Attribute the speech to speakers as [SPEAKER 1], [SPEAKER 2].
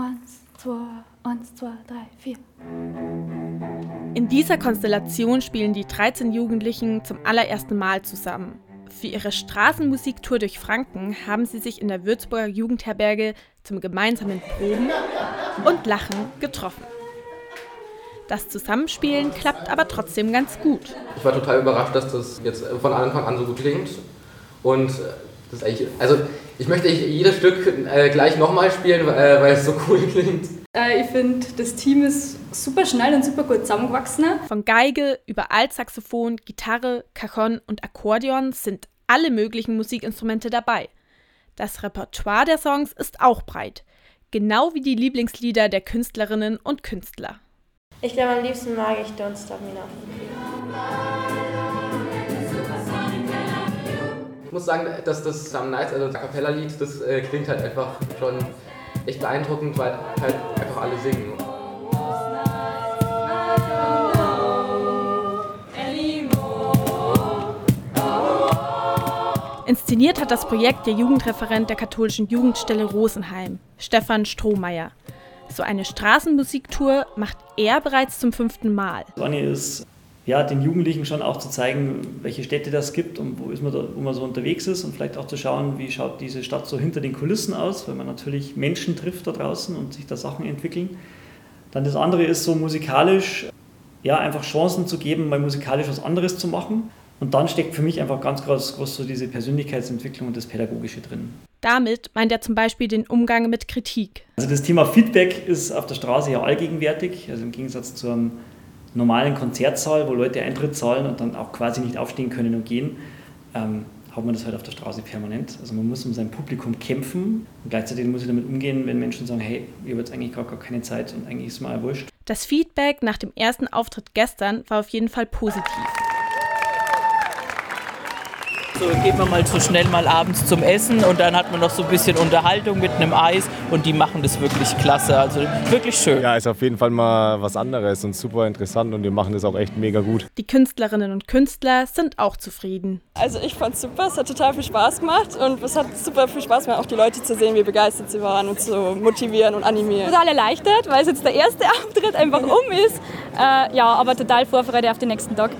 [SPEAKER 1] Eins, zwei, eins, zwei, drei, vier.
[SPEAKER 2] In dieser Konstellation spielen die 13 Jugendlichen zum allerersten Mal zusammen. Für ihre Straßenmusiktour durch Franken haben sie sich in der Würzburger Jugendherberge zum gemeinsamen Proben und Lachen getroffen. Das Zusammenspielen klappt aber trotzdem ganz gut.
[SPEAKER 3] Ich war total überrascht, dass das jetzt von Anfang an so gut klingt. Und das ist eigentlich, also ich möchte jedes Stück äh, gleich nochmal spielen, äh, weil es so cool klingt.
[SPEAKER 4] Äh, ich finde, das Team ist super schnell und super gut zusammengewachsen.
[SPEAKER 2] Von Geige über Altsaxophon, Gitarre, Cajon und Akkordeon sind alle möglichen Musikinstrumente dabei. Das Repertoire der Songs ist auch breit, genau wie die Lieblingslieder der Künstlerinnen und Künstler.
[SPEAKER 5] Ich glaube, am liebsten mag ich Don't Stop Me Now.
[SPEAKER 3] Ich muss sagen, dass das Some Nights, also das A Cappella-Lied, das äh, klingt halt einfach schon echt beeindruckend, weil halt einfach alle singen.
[SPEAKER 2] Inszeniert hat das Projekt der Jugendreferent der katholischen Jugendstelle Rosenheim, Stefan Strohmeier. So eine Straßenmusiktour macht er bereits zum fünften Mal.
[SPEAKER 6] Sonny ist ja, den Jugendlichen schon auch zu zeigen, welche Städte das gibt und wo, ist man da, wo man so unterwegs ist und vielleicht auch zu schauen, wie schaut diese Stadt so hinter den Kulissen aus, weil man natürlich Menschen trifft da draußen und sich da Sachen entwickeln. Dann das andere ist so musikalisch, ja, einfach Chancen zu geben, mal musikalisch was anderes zu machen. Und dann steckt für mich einfach ganz groß, groß so diese Persönlichkeitsentwicklung und das Pädagogische drin.
[SPEAKER 2] Damit meint er zum Beispiel den Umgang mit Kritik.
[SPEAKER 6] Also das Thema Feedback ist auf der Straße ja allgegenwärtig. Also im Gegensatz zu einem normalen Konzertsaal, wo Leute Eintritt zahlen und dann auch quasi nicht aufstehen können und gehen, ähm, hat man das halt auf der Straße permanent. Also man muss um sein Publikum kämpfen und gleichzeitig muss ich damit umgehen, wenn Menschen sagen, hey, ich habe jetzt eigentlich gar, gar keine Zeit und eigentlich ist mir auch wurscht.
[SPEAKER 2] Das Feedback nach dem ersten Auftritt gestern war auf jeden Fall positiv.
[SPEAKER 7] So gehen wir mal so schnell mal abends zum Essen und dann hat man noch so ein bisschen Unterhaltung mit einem Eis und die machen das wirklich klasse. Also wirklich schön.
[SPEAKER 8] Ja, ist auf jeden Fall mal was anderes und super interessant und die machen das auch echt mega gut.
[SPEAKER 2] Die Künstlerinnen und Künstler sind auch zufrieden.
[SPEAKER 4] Also ich fand es super, es hat total viel Spaß gemacht und es hat super viel Spaß gemacht, auch die Leute zu sehen, wie begeistert sie waren und zu motivieren und animieren.
[SPEAKER 1] Total erleichtert, weil es jetzt der erste Auftritt einfach um ist. Äh, ja, aber total Vorfreude auf den nächsten Tag.